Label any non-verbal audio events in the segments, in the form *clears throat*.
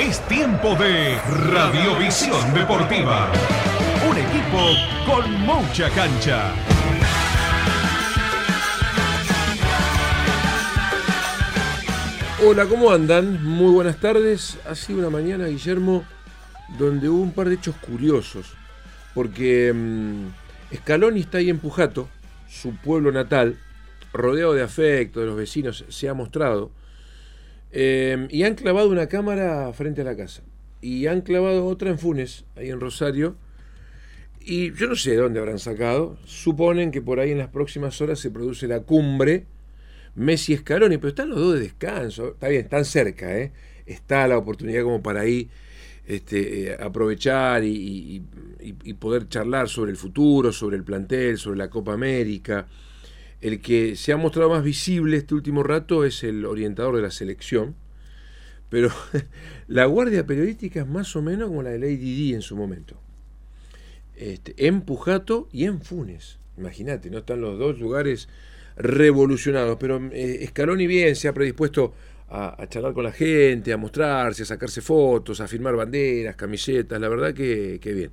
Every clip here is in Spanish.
Es tiempo de Radiovisión Deportiva. Un equipo con mucha cancha. Hola, ¿cómo andan? Muy buenas tardes. Ha sido una mañana, Guillermo, donde hubo un par de hechos curiosos. Porque mm, Scaloni está ahí en Pujato, su pueblo natal, rodeado de afecto de los vecinos, se ha mostrado. Eh, y han clavado una cámara frente a la casa. Y han clavado otra en Funes, ahí en Rosario. Y yo no sé de dónde habrán sacado. Suponen que por ahí en las próximas horas se produce la cumbre Messi Scaloni, pero están los dos de descanso. Está bien, están cerca, ¿eh? Está la oportunidad como para ahí este, eh, aprovechar y poder charlar sobre el futuro, sobre el plantel, sobre la Copa América. El que se ha mostrado más visible este último rato es el orientador de la selección. Pero *laughs* la guardia periodística es más o menos como la de Lady D en su momento. Este, en Pujato y en Funes. Imagínate, no están los dos lugares revolucionados. Pero eh, Scaloni bien se ha predispuesto a, charlar con la gente, a mostrarse, a sacarse fotos, a firmar banderas, camisetas. La verdad que, que bien.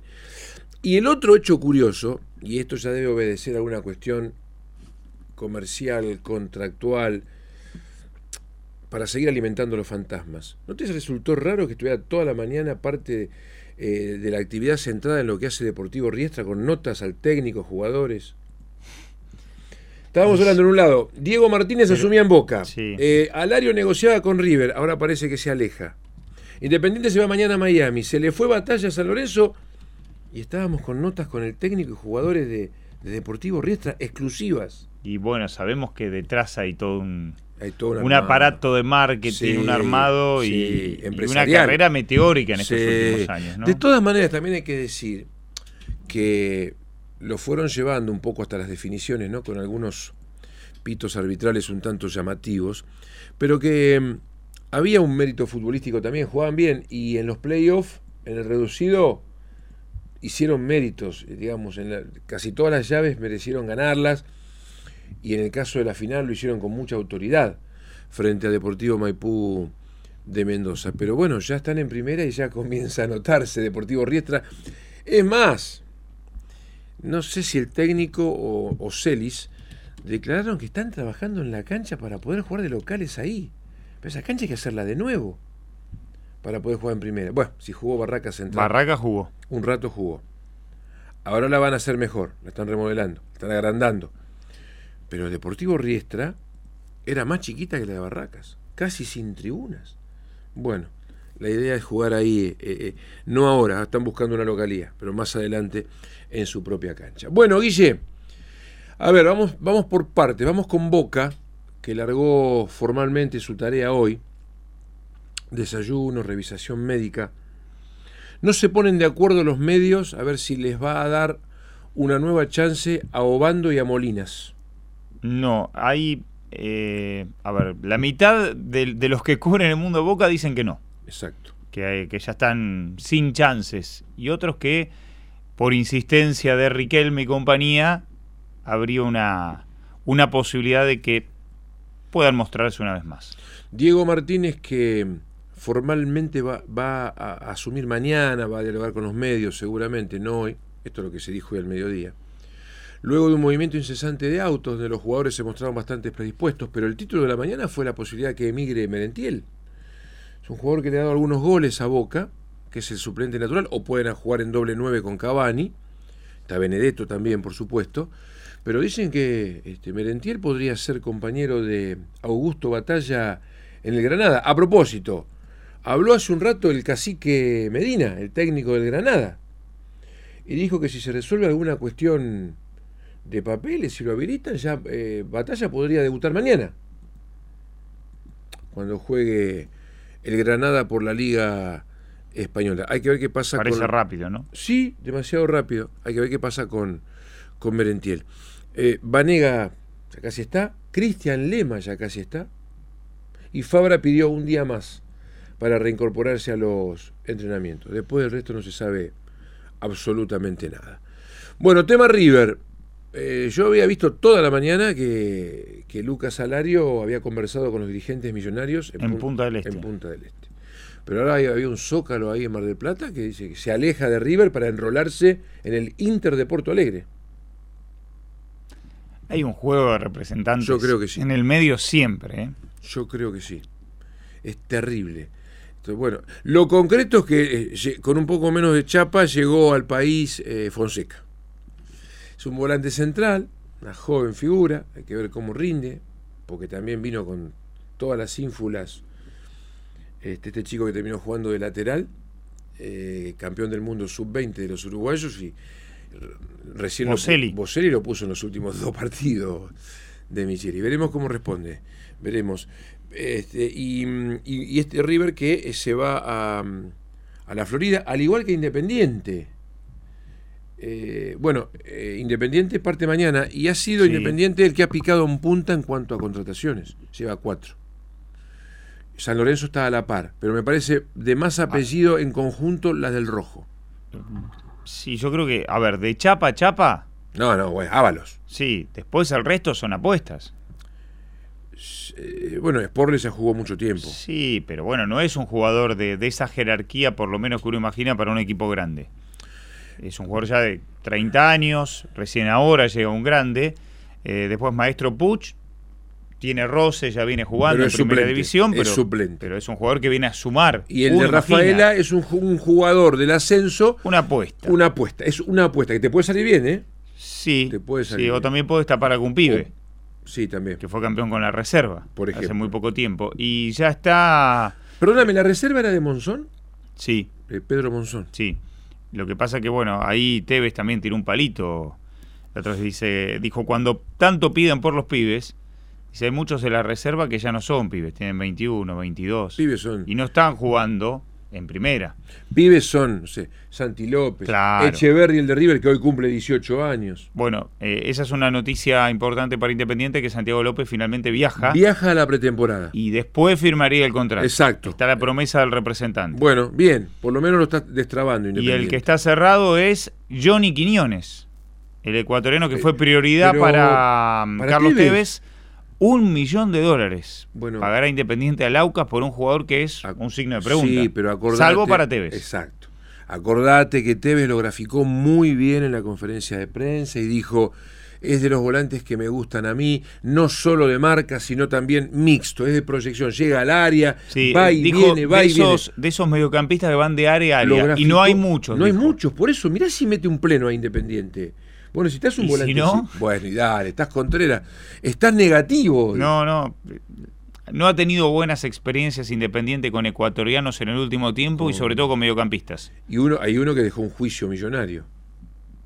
Y el otro hecho curioso, y esto ya debe obedecer a alguna cuestión comercial, contractual, para seguir alimentando los fantasmas. ¿No te resultó raro que estuviera toda la mañana parte eh, de la actividad centrada en lo que hace Deportivo Riestra con notas al técnico, jugadores? Estábamos hablando en un lado, Diego Martínez asumía en Boca, sí. Eh, Alario negociaba con River, ahora parece que se aleja. Independiente se va mañana a Miami, se le fue batalla a San Lorenzo y estábamos con notas con el técnico y jugadores de, de Deportivo Riestra exclusivas. Y bueno, sabemos que detrás hay todo un, Hay todo un aparato de marketing, Sí, un armado sí, y, y una carrera meteórica en estos últimos años. ¿no? De todas maneras, también hay que decir que lo fueron llevando un poco hasta las definiciones, ¿no? Con algunos pitos arbitrales un tanto llamativos, pero que mm, había un mérito futbolístico también, jugaban bien y en los playoffs, en el reducido, hicieron méritos, digamos, en la- casi todas las llaves merecieron ganarlas y en el caso de la final lo hicieron con mucha autoridad frente a Deportivo Maipú de Mendoza. Pero bueno, ya están en primera y ya *laughs* comienza a notarse Deportivo Riestra. Es más, no sé si el técnico o, o Celis declararon que están trabajando en la cancha para poder jugar de locales ahí. Pero esa cancha hay que hacerla de nuevo para poder jugar en primera. Bueno, si jugó Barraca Central. Barraca jugó. Un rato jugó. Ahora la van a hacer mejor, la están remodelando, la están agrandando. Pero el Deportivo Riestra era más chiquita que la de Barracas, casi sin tribunas. Bueno, la idea es jugar ahí, eh, eh, no ahora, están buscando una localía, pero más adelante en su propia cancha. Bueno, Guille, a ver, vamos, vamos por partes, vamos con Boca, que largó formalmente su tarea hoy, desayuno, revisación médica. No se ponen de acuerdo los medios a ver si les va a dar una nueva chance a Obando y a Molinas. No, hay. eh, a ver, la mitad de, de los que cubren el mundo Boca dicen que no. Exacto. Que, que ya están sin chances. Y otros que, por insistencia de Riquelme y compañía, habría una, una posibilidad de que puedan mostrarse una vez más. Diego Martínez que formalmente va, va a, a asumir mañana, va a dialogar con los medios seguramente, no hoy, esto es lo que se dijo hoy al mediodía. Luego de un movimiento incesante de autos, donde los jugadores se mostraron bastante predispuestos, pero el título de la mañana fue la posibilidad que emigre Merentiel. Es un jugador que le ha dado algunos goles a Boca, que es el suplente natural, o pueden jugar en doble nueve con Cavani, está Benedetto también, por supuesto, pero dicen que este, Merentiel podría ser compañero de Augusto Batalla en el Granada. A propósito, habló hace un rato el cacique Medina, el técnico del Granada, y dijo que si se resuelve alguna cuestión de papeles, si lo habilitan, ya eh, Batalla podría debutar mañana, cuando juegue el Granada por la Liga Española. Hay que ver qué pasa Parece con... rápido, ¿no? Sí, demasiado rápido. Hay que ver qué pasa con, con Merentiel. Eh, Vanega ya casi está. Cristian Lema ya casi está. Y Fabra pidió un día más para reincorporarse a los entrenamientos. Después del resto no se sabe absolutamente nada. Bueno, tema River. Eh, yo había visto toda la mañana que, que Lucas Salario había conversado con los dirigentes millonarios En Pun- Punta del Este. En Punta del Este. Pero ahora había un zócalo ahí en Mar del Plata que dice que se aleja de River para enrolarse en el Inter de Porto Alegre. Hay un juego de representantes Yo creo que sí. en el medio siempre. ¿eh? Yo creo que sí. Es terrible. Entonces, bueno, lo concreto es que eh, con un poco menos de chapa llegó al país eh, Fonseca. Es un volante central, una joven figura, hay que ver cómo rinde, porque también vino con todas las ínfulas este, este chico que terminó jugando de lateral, eh, campeón del mundo sub-20 de los uruguayos y recién Boselli. Lo, lo puso en los últimos dos partidos de Micheli. Veremos cómo responde, veremos. Este, y, y- y este River que eh, se va a, a la Florida, al igual que Independiente. Eh, bueno, eh, Independiente parte mañana y ha sido Sí. Independiente el que ha picado en punta en cuanto a contrataciones. Lleva cuatro. San Lorenzo está a la par, pero me parece de más apellido en conjunto las del rojo. Sí, yo creo que, a ver, de chapa a chapa, No, no, bueno, Ábalos. sí. Después el resto son apuestas. Eh, bueno, Sporles ya jugó mucho tiempo. Sí, pero bueno, no es un jugador de, de esa jerarquía, por lo menos que uno imagina, para un equipo grande. Es un jugador ya de 30 años, recién ahora llega un grande. Eh, después Maestro Puch, tiene roce, ya viene jugando en es primera división, es pero, suplente. pero es un jugador que viene a sumar. Y el de Rafaela imagina, es un, ju- un jugador del ascenso, una apuesta. una apuesta. Es una apuesta que te puede salir bien, ¿eh? sí, te puede sí, salir o bien. también puede tapar algún pibe. Sí, también. que fue campeón con la reserva Por hace ejemplo. muy poco tiempo. Y ya está. Perdóname, ¿la reserva era de Monzón? Sí, De Pedro Monzón. sí. Lo que pasa que, bueno, ahí Tevez también tiró un palito. La otra vez dice, dijo, cuando tanto piden por los pibes, dice, hay muchos de la reserva que ya no son pibes, tienen 21, 22. Pibes son. Y no están jugando en primera. Pibes son, no sé, Santi López, Claro. Echeverry, el de River, que hoy cumple 18 años. Bueno, eh, esa es una noticia importante para Independiente, que Santiago López finalmente viaja Viaja a la pretemporada. y después firmaría el contrato. Exacto. Está la promesa del representante. Bueno, bien, por lo menos lo está destrabando Y Independiente. el que está cerrado es Johnny Quiñones, el ecuatoriano que fue prioridad pero para, para Carlos Tevez. Un millón de dólares Bueno. pagará Independiente al Aucas por un jugador que es un signo de pregunta. Sí, pero acordate. Salvo para Tevez. Exacto. Acordate que Tevez lo graficó muy bien en la conferencia de prensa y dijo. Es de los volantes que me gustan a mí, no solo de marca, sino también mixto, es de proyección. Llega al área, Sí, va y dijo viene, va de, y viene. esos, de esos mediocampistas que van de área a área. Y no hay muchos. No hay muchos, por eso, mirá si mete un pleno a Independiente. Bueno, necesitas un ¿Y volante. si no? Bueno, y dale, estás Contreras. Estás negativo. No, no. No ha tenido buenas experiencias Independiente con ecuatorianos en el último tiempo y sobre todo con mediocampistas. Y uno, hay uno que dejó un juicio millonario.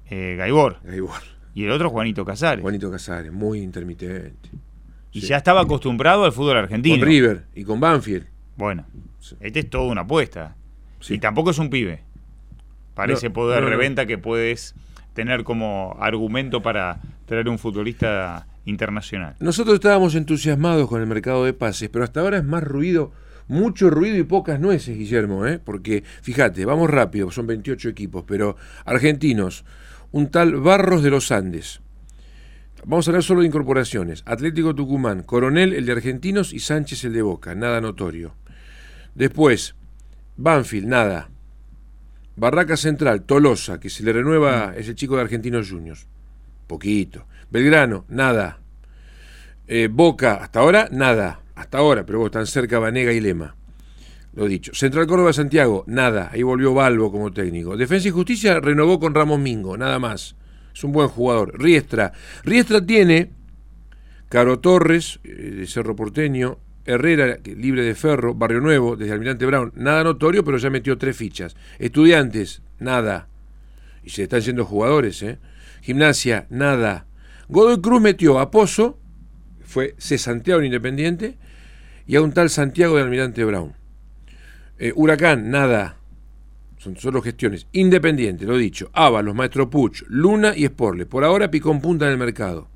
Eh, Gaibor. Gaibor. Y el otro Juanito Casares. Juanito Casares, muy intermitente. y sí. ya estaba acostumbrado al fútbol argentino. Con River y con Banfield. Bueno, Sí. este es toda una apuesta. Sí. Y tampoco es un pibe. Parece No, poder no. reventa que puedes tener como argumento para traer un futbolista internacional. Nosotros estábamos entusiasmados con el mercado de pases, pero hasta ahora es más ruido, mucho ruido y pocas nueces, Guillermo, ¿eh? porque fíjate, vamos rápido, son 28 equipos, pero argentinos, un tal Barros de los Andes. Vamos a hablar solo de incorporaciones. Atlético Tucumán, Coronel el de Argentinos y Sánchez el de Boca, nada notorio. Después, Banfield, nada. Barraca Central, Tolosa, que se le renueva, es el chico de Argentinos Juniors. Poquito. Belgrano, nada. Eh, Boca, hasta ahora, nada. Hasta ahora, pero vos están cerca Vanega y Lema. Lo dicho. Central Córdoba Santiago, nada. Ahí volvió Balbo como técnico. Defensa y Justicia renovó con Ramos Mingo, nada más. Es un buen jugador. Riestra. Riestra tiene Caro Torres, eh, de Cerro Porteño, Herrera, libre de Ferro, Barrio Nuevo, desde Almirante Brown. Nada notorio, pero ya metió tres fichas. Estudiantes, nada. Y se están yendo jugadores, ¿eh? Gimnasia, nada. Godoy Cruz metió a Pozo, fue cesanteado en Independiente, y a un tal Santiago de Almirante Brown. Eh, Huracán, nada. Son solo gestiones. Independiente, lo dicho. Ábalos, Maestro Puch, Luna y Sporle. Por ahora picón punta en el mercado.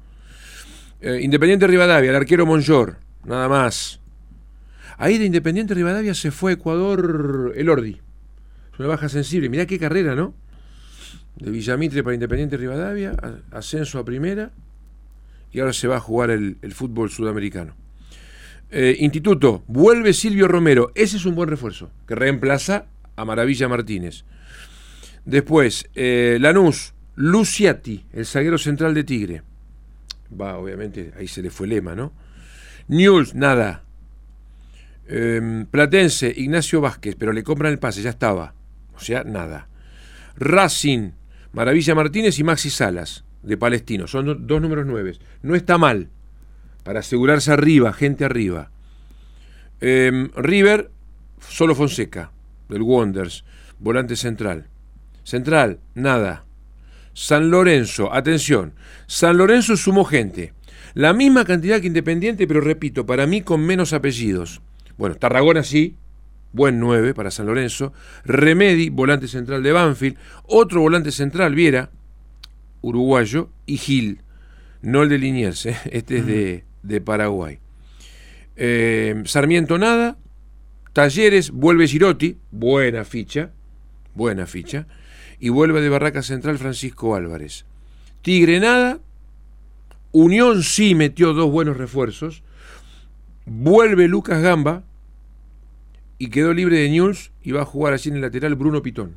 Eh, Independiente Rivadavia, el arquero Monjor. Nada más. Ahí de Independiente Rivadavia se fue a Ecuador el Ordi. Es una baja sensible. Mirá qué carrera, ¿no? De Villamitre para Independiente Rivadavia, ascenso a primera. Y ahora se va a jugar el, el fútbol sudamericano. Eh, Instituto, vuelve Silvio Romero. Ese es un buen refuerzo, que reemplaza a Maravilla Martínez. Después, eh, Lanús, Luciati, el zaguero central de Tigre. Va, obviamente, ahí se le fue lema, ¿no? News, nada. Em, Platense, Ignacio Vázquez, pero le compran el pase, ya estaba. O sea, nada. Racing, Maravilla Martínez y Maxi Salas, de Palestino. Son do- dos números nueve. No está mal. Para asegurarse arriba, gente arriba. Em, River, solo Fonseca, del Wonders, volante central. Central, nada. San Lorenzo, atención. San Lorenzo sumó gente. La misma cantidad que Independiente, pero repito, para mí con menos apellidos. Bueno, Tarragona sí, buen 9 para San Lorenzo. Remedi, volante central de Banfield. Otro volante central, Viera, uruguayo. Y Gil, no el de Liniers, ¿eh? este es de, de Paraguay. Eh, Sarmiento nada. Talleres, vuelve Girotti, buena ficha, buena ficha. Y vuelve de Barraca Central Francisco Álvarez. Tigre nada. Unión sí metió dos buenos refuerzos. Vuelve Lucas Gamba y quedó libre de News y va a jugar allí en el lateral Bruno Pitón.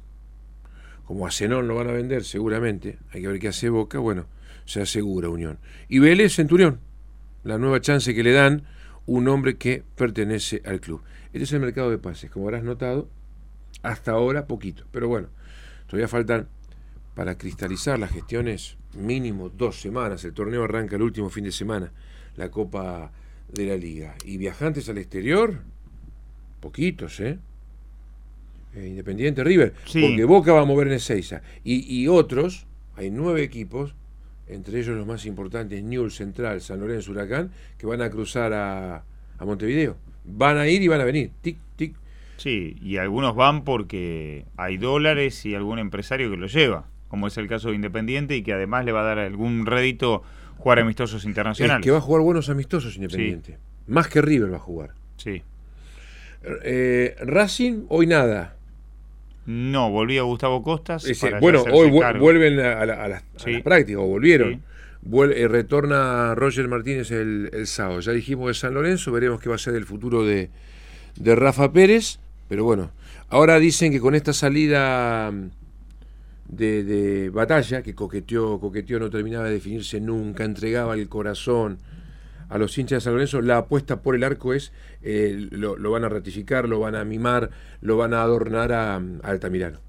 Como a Zenón lo van a vender seguramente, hay que ver qué hace Boca, bueno, se asegura Unión. Y Vélez Centurión, la nueva chance que le dan un hombre que pertenece al club. Este es el mercado de pases, como habrás notado, hasta ahora poquito, pero bueno, todavía faltan para cristalizar las gestiones mínimo dos semanas, el torneo arranca el último fin de semana, la Copa de la Liga. Y viajantes al exterior, poquitos, ¿eh? Eh, Independiente River, Sí. porque Boca va a mover en Ezeiza. Y, y otros, hay nueve equipos, entre ellos los más importantes, Newell Central, San Lorenzo, Huracán, que van a cruzar a, a Montevideo. Van a ir y van a venir. Tic, tic. Sí, y algunos van porque hay dólares y algún empresario que lo lleva, como es el caso de Independiente y que además le va a dar algún rédito jugar amistosos Es internacionales. que va a jugar buenos amistosos Independiente. Más que River va a jugar. Sí. Eh, Racing, hoy nada. No, volvía Gustavo Costas. Ese- para ya bueno, hoy vu- cargo. vuelven a, la- a las, a Sí. las prácticas, o volvieron. Sí. Vuel- eh, retorna Roger Martínez el, el sábado. Ya dijimos de San Lorenzo, veremos qué va a ser el futuro de, de Rafa Pérez. Pero bueno, ahora dicen que con esta salida de, de batalla, que coqueteó, coqueteó, no terminaba de definirse nunca, entregaba el corazón a los hinchas de San Lorenzo, la apuesta por el arco es, eh, lo, lo van a ratificar, lo van a mimar, lo van a adornar a, a Altamirano.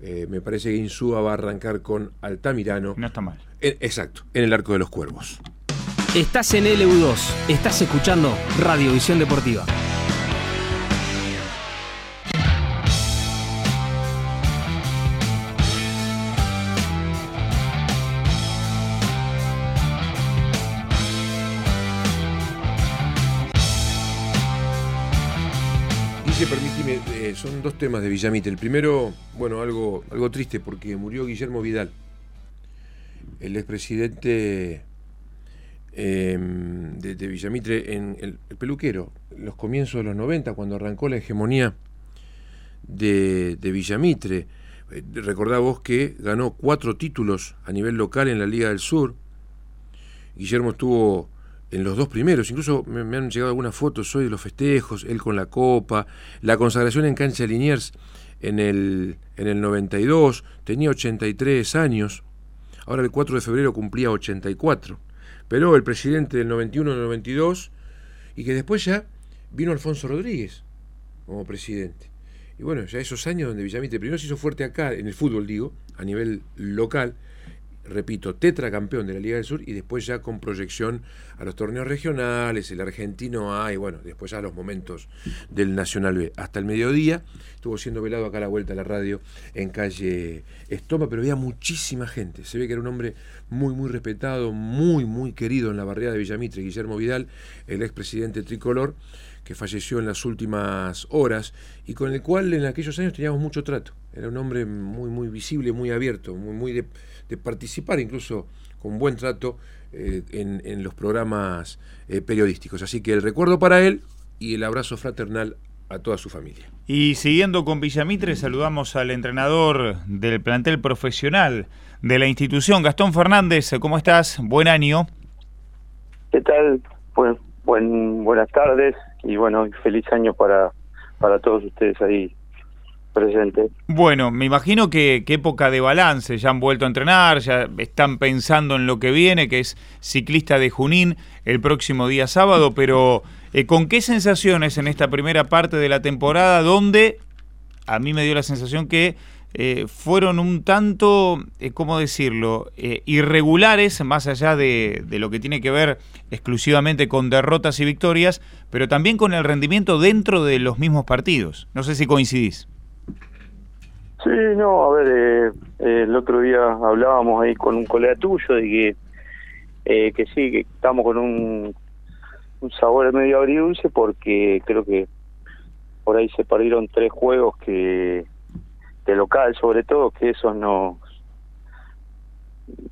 Eh, me parece que Insúa va a arrancar con Altamirano. No está mal. En- exacto, en el arco de los cuervos. Estás en LU2, estás escuchando Radiovisión Deportiva. Eh, son dos temas de Villamite. El primero, bueno, algo, algo triste porque murió Guillermo Vidal, el expresidente eh, de, Villamitre, en el, el peluquero, en los comienzos de los 90, cuando arrancó la hegemonía de, de Villamitre. Eh, recordá vos que ganó cuatro títulos a nivel local en la Liga del Sur. Guillermo estuvo en los dos primeros, incluso me, han llegado algunas fotos hoy de los festejos, él con la copa, la consagración en cancha Liniers en el, en el 92, tenía 83 años, ahora el 4 de febrero cumplía 84, pero el presidente del 91 del 92, y que después ya vino Alfonso Rodríguez como presidente. Y bueno, ya esos años donde Villamite primero se hizo fuerte acá, en el fútbol digo, a nivel local, repito, tetracampeón de la Liga del Sur y después ya con proyección a los torneos regionales, el argentino A y bueno, después ya a los momentos del Nacional B. Hasta el mediodía estuvo siendo velado acá a la vuelta a la radio en calle Estoma, pero había muchísima gente. Se ve que era un hombre muy, muy respetado, muy, muy querido en la barriada de Villamitre, Guillermo Vidal, el expresidente tricolor, que falleció en las últimas horas y con el cual en aquellos años teníamos mucho trato. Era un hombre muy, muy visible, muy abierto, muy, muy de, participar incluso con buen trato eh, en, los programas eh, periodísticos. Así que el recuerdo para él y el abrazo fraternal a toda su familia. Y siguiendo con Villamitre, saludamos al entrenador del plantel profesional de la institución, Gastón Fernández. ¿Cómo estás? Buen año. ¿Qué tal? Pues buen, buenas tardes y bueno, feliz año para, para todos ustedes ahí presentes. Bueno, me imagino que, qué época de balance, ya han vuelto a entrenar, ya están pensando en lo que viene, que es ciclista de Junín el próximo día sábado, pero eh, ¿con qué sensaciones en esta primera parte de la temporada donde a mí me dio la sensación que eh, fueron un tanto, eh, ¿cómo decirlo?, irregulares, más allá de, lo que tiene que ver exclusivamente con derrotas y victorias, pero también con el rendimiento dentro de los mismos partidos. No sé si coincidís. Sí, no, a ver, el otro día hablábamos ahí con un colega tuyo de que, que sí, que estamos con un, un sabor medio agridulce porque creo que por ahí se perdieron tres juegos que de local sobre todo, que eso nos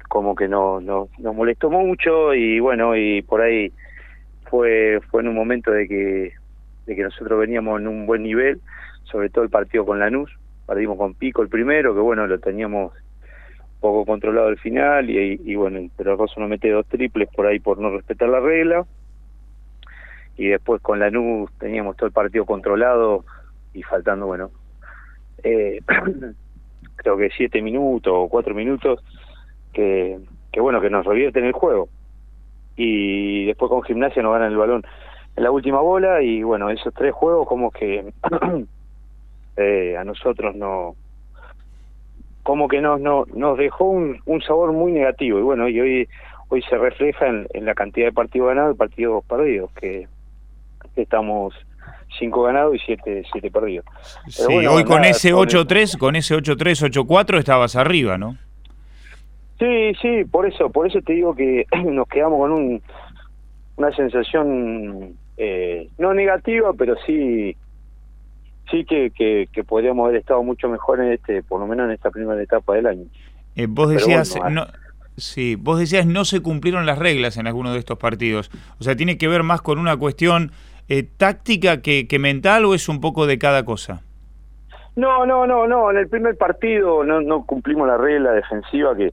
como que no, no, nos molestó mucho y bueno, y por ahí fue fue en un momento de que de que nosotros veníamos en un buen nivel, sobre todo el partido con Lanús, perdimos con Pico el primero, que bueno, lo teníamos poco controlado al final y, bueno, pero Rosso nos mete dos triples por ahí por no respetar la regla y después con Lanús teníamos todo el partido controlado y faltando, bueno, eh, *clears throat* creo que siete minutos o cuatro minutos, que, que bueno, que nos revierten el juego. Y después con gimnasia nos ganan el balón en la última bola y bueno, esos tres juegos como que *clears throat* eh, a nosotros no como que nos, no, nos dejó un, un sabor muy negativo y bueno, y hoy hoy se refleja en, en la cantidad de partidos ganados y partidos perdidos que, que estamos cinco ganados y siete, siete perdidos. sí, hoy con ese 8-3, con ese 8-3, 8-4 estabas arriba, ¿no? Sí, sí, por eso, por eso te digo que *clears throat* nos quedamos con un, una sensación eh, no negativa, pero sí sí que, que, podríamos haber estado mucho mejor en este, por lo menos en esta primera etapa del año. Eh, vos decías, no, sí, vos decías no se cumplieron las reglas en alguno de estos partidos. O sea, tiene que ver más con una cuestión eh, táctica que, que, mental o es un poco de cada cosa? No, no, no, no. En el primer partido no, no cumplimos la regla defensiva que,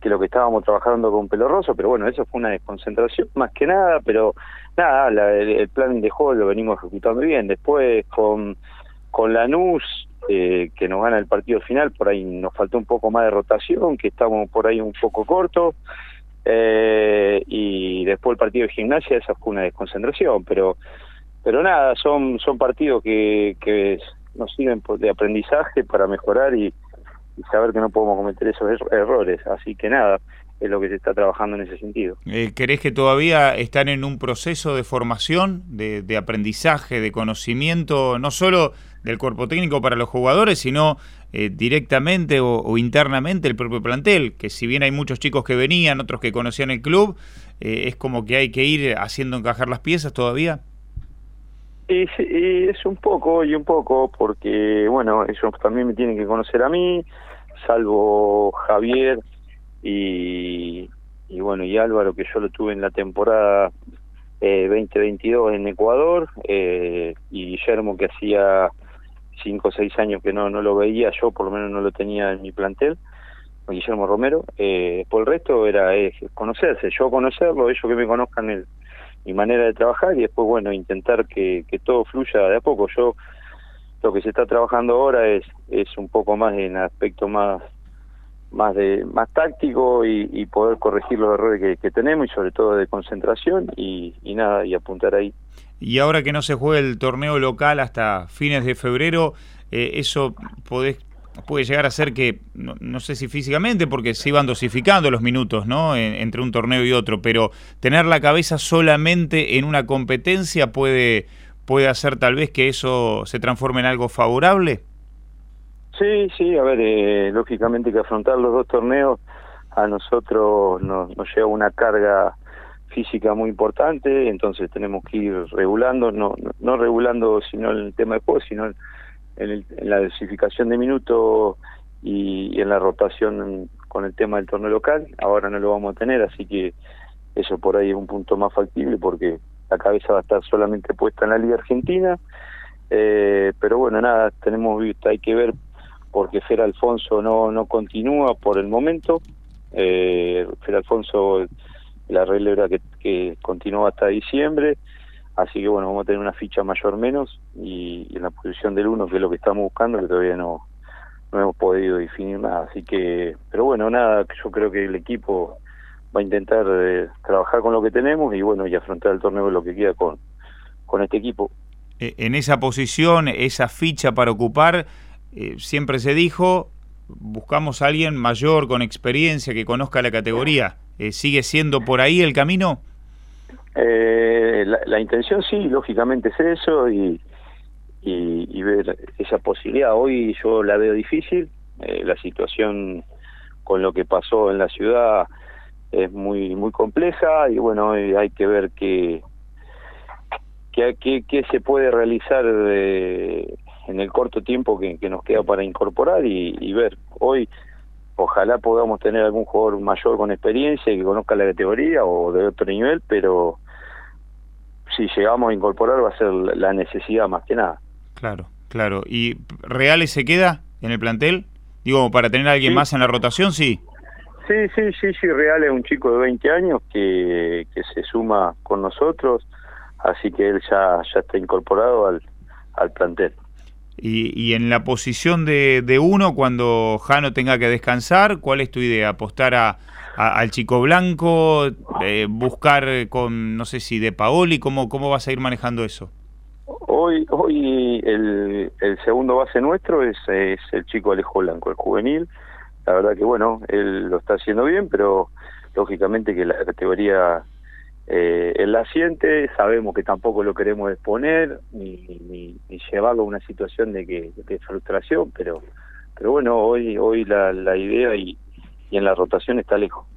que lo que estábamos trabajando con Pelorroso, pero bueno, eso fue una desconcentración más que nada, pero nada, el, plan de juego lo venimos ejecutando bien. Después con, con Lanús, eh, que nos gana el partido final, por ahí nos faltó un poco más de rotación, que estamos por ahí un poco cortos. Eh, y después el partido de gimnasia, esa fue una desconcentración, pero pero nada, son, son partidos que, que nos sirven de aprendizaje para mejorar y, saber que no podemos cometer esos er-, errores. Así que nada, es lo que se está trabajando en ese sentido. Eh, ¿Querés que todavía están en un proceso de formación, de, de, aprendizaje, de conocimiento, no solo del cuerpo técnico para los jugadores, sino eh, directamente o, internamente el propio plantel? Que si bien hay muchos chicos que venían, otros que conocían el club, eh, es como que hay que ir haciendo encajar las piezas todavía. Y, es un poco y un poco porque, bueno, ellos también me tienen que conocer a mí, salvo Javier y, y bueno, y Álvaro, que yo lo tuve en la temporada eh, 2022 en Ecuador, eh, y Guillermo, que hacía cinco o seis años que no, no lo veía, yo por lo menos no lo tenía en mi plantel, Guillermo Romero. Eh, por el resto era conocerse, yo conocerlo, ellos que me conozcan el mi manera de trabajar y después, bueno, intentar que, que todo fluya de a poco. Yo, lo que se está trabajando ahora es, es un poco más en aspecto más más de más táctico y, poder corregir los errores que, tenemos y sobre todo de concentración y, nada y apuntar ahí y ahora que no se juega el torneo local hasta fines de febrero eh, eso podés puede llegar a ser que, no, sé si físicamente, porque se iban dosificando los minutos, ¿no? entre un torneo y otro, pero tener la cabeza solamente en una competencia puede, puede hacer tal vez que eso se transforme en algo favorable. Sí, sí, a ver, eh, lógicamente que afrontar los dos torneos a nosotros nos, nos lleva una carga física muy importante, entonces tenemos que ir regulando, no, no, regulando sino en el tema de juego, sino en, la dosificación de minutos y, en la rotación con el tema del torneo local. Ahora no lo vamos a tener, así que eso por ahí es un punto más factible porque la cabeza va a estar solamente puesta en la Liga Argentina. Eh, pero bueno, nada, tenemos hay que ver porque Fer Alfonso no, no continúa por el momento. Eh, Fer Alfonso, la regla era que, que continúa hasta diciembre, así que bueno, vamos a tener una ficha mayor menos y, en la posición del uno, que es lo que estamos buscando, que todavía no, no hemos podido definir nada. Así que, pero bueno, nada, yo creo que el equipo va a intentar eh, trabajar con lo que tenemos y bueno, y afrontar el torneo lo que queda con, con este equipo. E, en esa posición, esa ficha para ocupar, eh, siempre se dijo, buscamos a alguien mayor, con experiencia, que conozca la categoría. Eh, ¿Sigue siendo por ahí el camino? Eh, la, intención sí, lógicamente es eso y, y, ver esa posibilidad. Hoy yo la veo difícil, la situación con lo que pasó en la ciudad es muy muy compleja y bueno, hay que ver qué, qué, qué, se puede realizar de en el corto tiempo que, nos queda para incorporar y, ver. Hoy ojalá podamos tener algún jugador mayor con experiencia y que conozca la categoría o de otro nivel, pero si llegamos a incorporar va a ser la necesidad más que nada. Claro, claro. ¿Y Reales se queda en el plantel? Digo, para tener a alguien más en la rotación, sí. Sí, sí, sí, sí, Real es un chico de 20 años que, que se suma con nosotros, así que él ya, ya está incorporado al, al plantel. Y, en la posición de, de, uno, cuando Jano tenga que descansar, ¿cuál es tu idea? ¿Apostar a, al chico blanco? Eh, ¿Buscar con, no sé si de Paoli? ¿Cómo, cómo vas a ir manejando eso? Hoy hoy el, el segundo base nuestro es, es el chico Alejo Blanco, el juvenil. La verdad que bueno, él lo está haciendo bien, pero lógicamente que la categoría eh, él la siente, sabemos que tampoco lo queremos exponer ni, llevarlo a una situación de que de frustración, pero pero bueno, hoy hoy la, la idea y, en la rotación está lejos.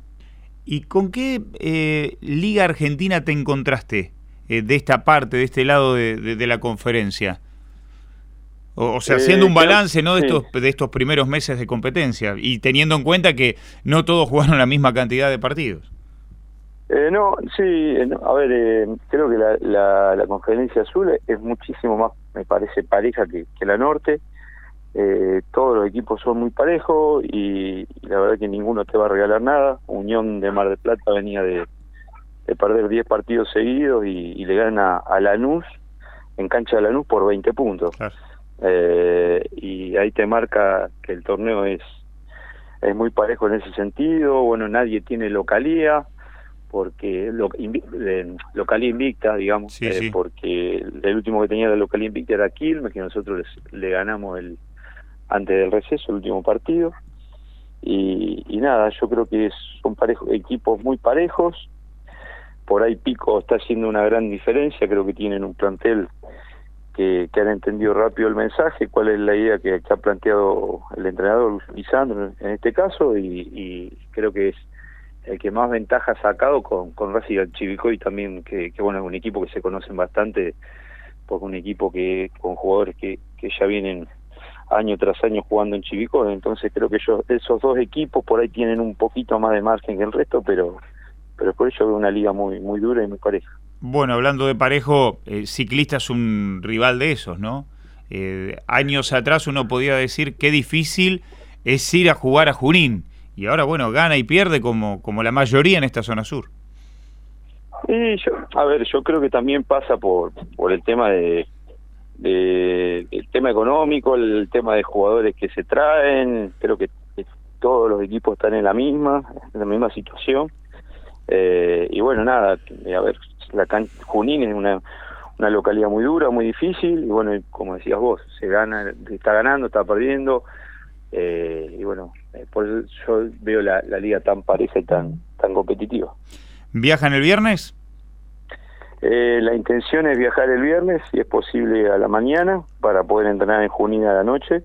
¿Y con qué eh, liga argentina te encontraste eh, de esta parte, de este lado de, la conferencia? O, sea, haciendo un balance ¿no? de, estos, de estos primeros meses de competencia y teniendo en cuenta que no todos *laughs* jugaron la misma cantidad de partidos. Eh, no, sí, eh, a ver, eh, creo que la, la, conferencia azul es muchísimo más, me parece, pareja que, la norte. todos los equipos son muy parejos y, la verdad que ninguno te va a regalar nada. Unión de Mar del Plata venía de, perder 10 partidos seguidos y, le gana a Lanús en cancha de Lanús por 20 puntos. y ahí te marca que el torneo es es muy parejo en ese sentido. Bueno, nadie tiene localía porque lo, localía invicta, digamos, eh, porque el último que tenía la localía invicta era Quilmes, que nosotros le ganamos el antes del receso, el último partido. Y, nada, yo creo que son parejos, equipos muy parejos. Por ahí Pico está haciendo una gran diferencia, creo que tienen un plantel que, han entendido rápido el mensaje, cuál es la idea que, ha planteado el entrenador Lisandro en este caso, y, y creo que es el que más ventaja ha sacado con, con Racing Chivicoy también, que, que, bueno, es un equipo que se conocen bastante, porque un equipo que con jugadores que, que ya vienen año tras año jugando en Chivicoy, entonces creo que ellos, esos dos equipos por ahí tienen un poquito más de margen que el resto, pero pero por eso veo una liga muy muy dura y muy pareja. Bueno, hablando de parejo, eh, Ciclista es un rival de esos, ¿no? Eh, años atrás uno podía decir qué difícil es ir a jugar a Junín y ahora, bueno, gana y pierde como, como la mayoría en esta zona sur. Y yo, a ver, yo creo que también pasa por, por el tema de, de, el tema económico, el tema de jugadores que se traen, creo que, todos los equipos están en la misma, en la misma situación. Eh, y bueno, nada, a ver, la Junín es una, una localidad muy dura, muy difícil, y bueno, como decías vos, se gana, está ganando, está perdiendo, eh, y bueno, por eso yo veo la, liga tan pareja y tan, tan competitiva. ¿Viajan el viernes? Eh, la intención es viajar el viernes, si es posible a la mañana, para poder entrenar en Junín a la noche.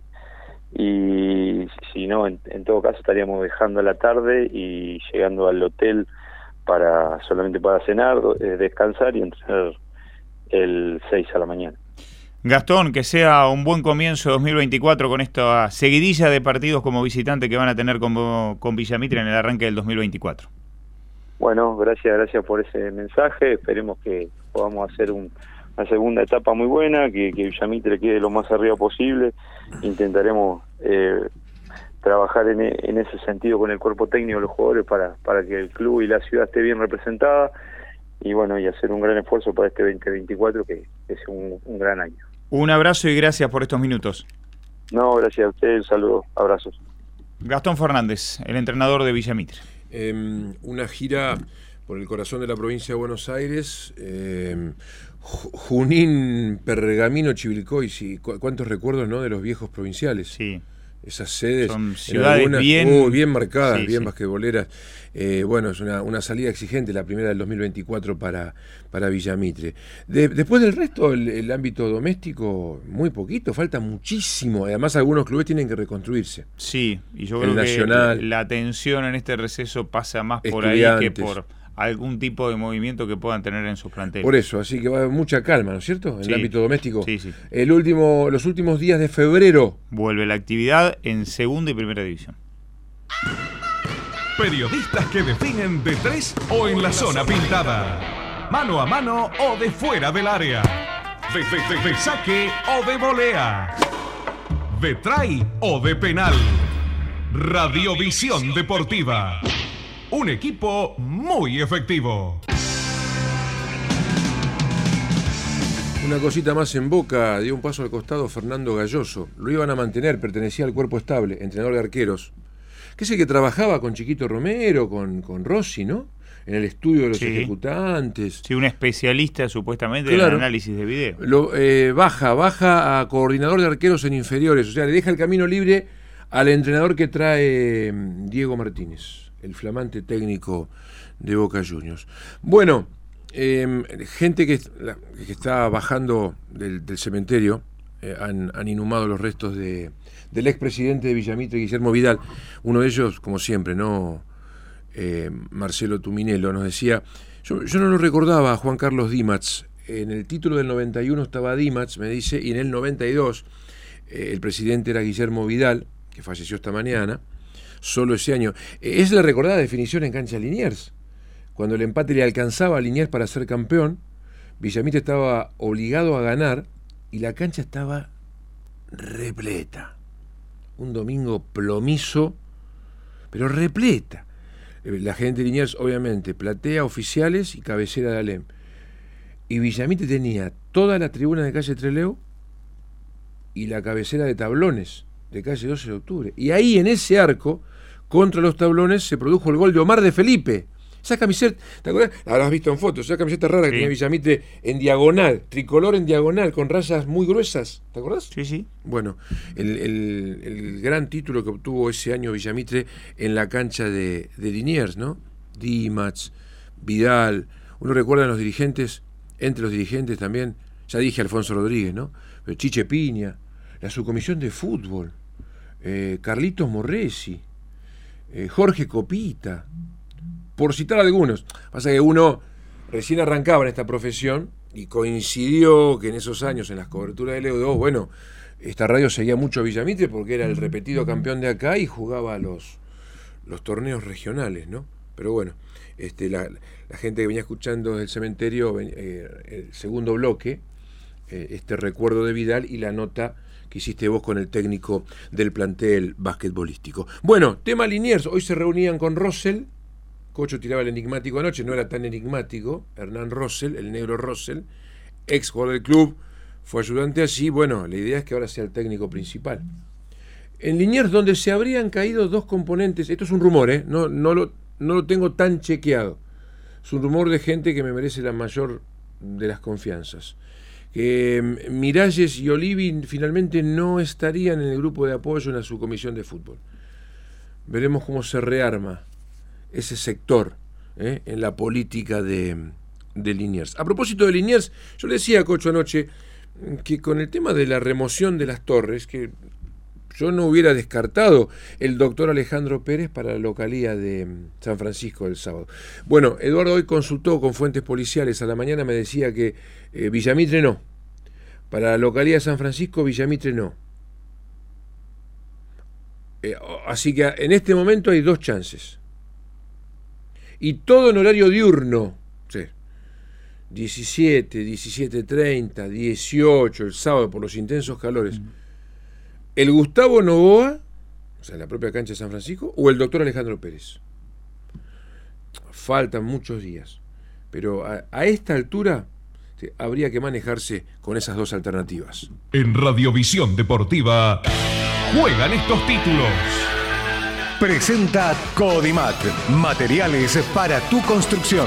Y si no, en, todo caso estaríamos dejando a la tarde y llegando al hotel para solamente para cenar, eh, descansar y entrenar el 6 a la mañana. Gastón, que sea un buen comienzo 2024 con esta seguidilla de partidos como visitante que van a tener con, con Villamitre en el arranque del 2024. Bueno, gracias, gracias por ese mensaje. Esperemos que podamos hacer una segunda etapa muy buena, que, que Villamitre quede lo más arriba posible. Intentaremos eh, trabajar en, en, ese sentido con el cuerpo técnico de los jugadores para, que el club y la ciudad esté bien representada y bueno, y hacer un gran esfuerzo para este 2024 que, es un, un gran año. Un abrazo y gracias por estos minutos. No, gracias a ustedes, saludos, abrazos. Gastón Fernández, el entrenador de Villamitre. Eh, una gira por el corazón de la provincia de Buenos Aires. Eh, Junín, Pergamino, Chivilcoy, sí, cuántos recuerdos ¿no? de los viejos provinciales. Sí esas sedes. Son ciudades bien, bien marcadas, bien basquetboleras. Eh, bueno, es una, una, salida exigente, la primera del 2024 para, para Villamitre. después del resto, el, ámbito doméstico, muy poquito, falta muchísimo. Además, algunos clubes tienen que reconstruirse. Sí, y yo creo que la atención en este receso pasa más por ahí que por algún tipo de movimiento que puedan tener en sus planteles. Por eso, así que va a haber mucha calma, ¿no es cierto? En el ámbito doméstico. Sí, sí. El último, los últimos días de febrero. Vuelve la actividad en segunda y primera división. Periodistas que definen de tres o en la zona pintada. Mano a mano o de fuera del área. De, de, de saque o de volea. De try o de penal. Radiovisión Deportiva. Un equipo muy efectivo. Una cosita más en boca, dio un paso al costado Fernando Galloso. Lo iban a mantener, pertenecía al cuerpo estable, entrenador de arqueros. Que es el que trabajaba con Chiquito Romero, con, con Rossi, ¿no? En el estudio de los ejecutantes. Sí, un especialista supuestamente en el análisis de video. Lo, eh, baja, baja a coordinador de arqueros en inferiores. O sea, le deja el camino libre al entrenador que trae mm, Diego Martínez el flamante técnico de Boca Juniors. Bueno, em, gente que, está bajando del, cementerio, eh, han, inhumado los restos de, del expresidente de Villamitre, Guillermo Vidal. Uno de ellos, como siempre, ¿no? Eh, Marcelo Tuminelo nos decía, yo, no lo recordaba a Juan Carlos Dimatz, en el título del 91 estaba Dimatz, me dice, y en el 92 eh, el presidente era Guillermo Vidal, que falleció esta mañana, solo ese año. Es la recordada definición en cancha Liniers. Cuando el empate le alcanzaba a Liniers para ser campeón, Villamite estaba obligado a ganar y la cancha estaba repleta. Un domingo plomizo, pero repleta. Eh, la gente de Liniers, obviamente, platea oficiales y cabecera de Alem. Y Villamite tenía toda la tribuna de calle Treleu y la cabecera de tablones de calle 12 de octubre. Y ahí en ese arco, contra los tablones, se produjo el gol de Omar de Felipe. Esa camiseta, ¿te acuerdas? Ahora has visto en fotos, esa camiseta rara que tenía Villamitre en diagonal, tricolor en diagonal, con rayas muy gruesas, ¿te acuerdas? Sí, sí. Bueno, el, gran título que obtuvo ese año Villamitre en la cancha de, de Liniers, ¿no? Dimatz, Vidal, uno recuerda a los dirigentes, entre los dirigentes también, ya dije Alfonso Rodríguez, ¿no? Pero Chiche Piña, la subcomisión de fútbol, eh, Carlitos Morresi, eh, Jorge Copita, por citar algunos. Pasa que uno recién arrancaba en esta profesión y coincidió que en esos años, en las coberturas de Leo 2, bueno, esta radio seguía mucho a Villamitre porque era el repetido campeón de acá y jugaba los, los torneos regionales, ¿no? Pero bueno, este, la, gente que venía escuchando del cementerio, eh, el segundo bloque, este recuerdo de Vidal y la nota que hiciste vos con el técnico del plantel basquetbolístico. Bueno, tema Liniers, hoy se reunían con Russell, Cocho tiraba el enigmático anoche, no era tan enigmático, Hernán Russell, el negro Russell, ex jugador del club, fue ayudante así, bueno, la idea es que ahora sea el técnico principal. En Liniers, donde se habrían caído dos componentes, esto es un rumor, ¿eh? no, no, lo, no lo tengo tan chequeado, es un rumor de gente que me merece la mayor de las confianzas que mm, Miralles y Olivi finalmente no estarían en el grupo de apoyo en la subcomisión de fútbol. Veremos cómo se rearma ese sector ¿eh? en la política de, de Liniers. A propósito de Liniers, yo le decía a Cocho anoche que con el tema de la remoción de las torres, que yo no hubiera descartado el doctor Alejandro Pérez para la localía de mm, San Francisco el sábado. Bueno, Eduardo hoy consultó con fuentes policiales. A la mañana me decía que eh, Villamitre no. Para la localidad de San Francisco, Villamitre no. Eh, así que en este momento hay dos chances. Y todo en horario diurno. Sí. 17, 17.30, 18, el sábado por los intensos calores. ¿El Gustavo Novoa, o sea, en la propia cancha de San Francisco, o el doctor Alejandro Pérez? Faltan muchos días. Pero a, a esta altura sí, habría que manejarse con esas dos alternativas. En Radiovisión Deportiva juegan estos títulos. Presenta Codimat, materiales para tu construcción.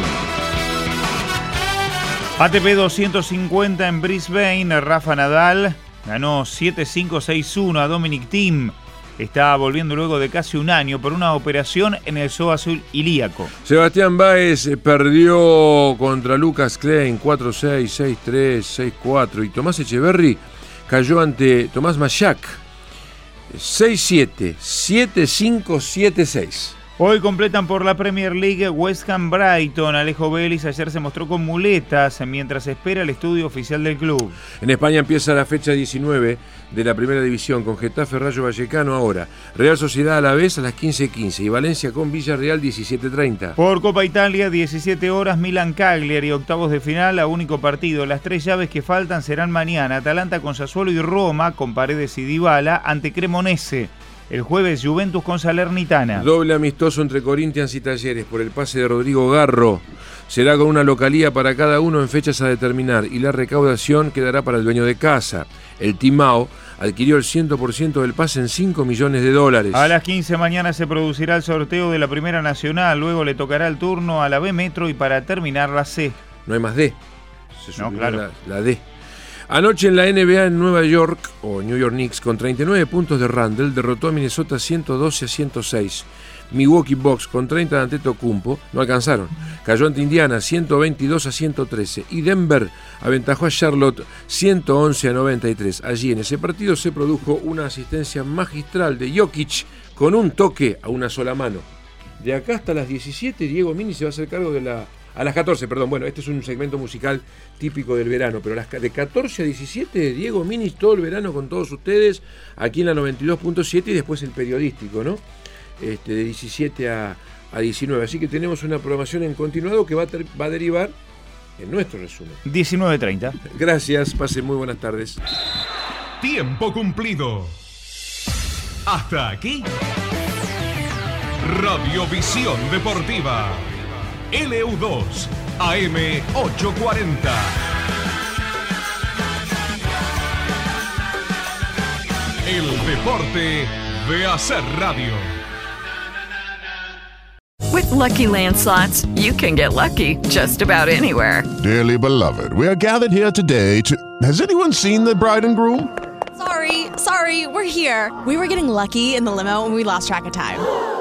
ATP 250 en Brisbane, Rafa Nadal ganó 7-5-6-1 a Dominic Thiem. Está volviendo luego de casi un año por una operación en el azul ilíaco. Sebastián Báez eh, perdió contra Lucas Klein 4-6, 6-3, 6-4 y Tomás Echeverry cayó ante Tomás Machac 6-7, 7-5, 7-6. Hoy completan por la Premier League West Ham Brighton. Alejo Vélez ayer se mostró con muletas mientras espera el estudio oficial del club. En España empieza la fecha 19 de la primera división con Getafe Rayo Vallecano ahora. Real Sociedad a la vez a las 15.15 y Valencia con Villarreal 17.30. Por Copa Italia, 17 horas, Milan Cagliari, octavos de final, a único partido. Las tres llaves que faltan serán mañana. Atalanta con Sassuolo y Roma con Paredes y Dybala ante Cremonese. El jueves Juventus con Salernitana. Doble amistoso entre Corinthians y Talleres por el pase de Rodrigo Garro. Será con una localía para cada uno en fechas a determinar y la recaudación quedará para el dueño de casa. El Timao adquirió el 100% del pase en 5 millones de dólares. A las 15 mañana se producirá el sorteo de la Primera Nacional, luego le tocará el turno a la B Metro y para terminar la C. No hay más D. Se no, claro. La, la D. Anoche en la NBA en Nueva York, o New York Knicks, con 39 puntos de Randall, derrotó a Minnesota 112 a 106. Milwaukee Bucks con 30 de Antetokounmpo no alcanzaron. Cayó ante Indiana 122 a 113 y Denver aventajó a Charlotte 111 a 93. Allí en ese partido se produjo una asistencia magistral de Jokic con un toque a una sola mano. De acá hasta las 17 Diego Mini se va a hacer cargo de la a las 14, perdón, bueno, este es un segmento musical típico del verano, pero las, de 14 a 17, Diego Minis todo el verano con todos ustedes, aquí en la 92.7 y después el periodístico, ¿no? Este, de 17 a, a 19. Así que tenemos una programación en continuado que va a, ter, va a derivar en nuestro resumen. 19.30. Gracias, pasen muy buenas tardes. Tiempo cumplido. Hasta aquí. Radiovisión Deportiva. LU2 AM 840. El deporte de hacer radio. With lucky landslots, you can get lucky just about anywhere. Dearly beloved, we are gathered here today to. Has anyone seen the bride and groom? Sorry, sorry, we're here. We were getting lucky in the limo and we lost track of time.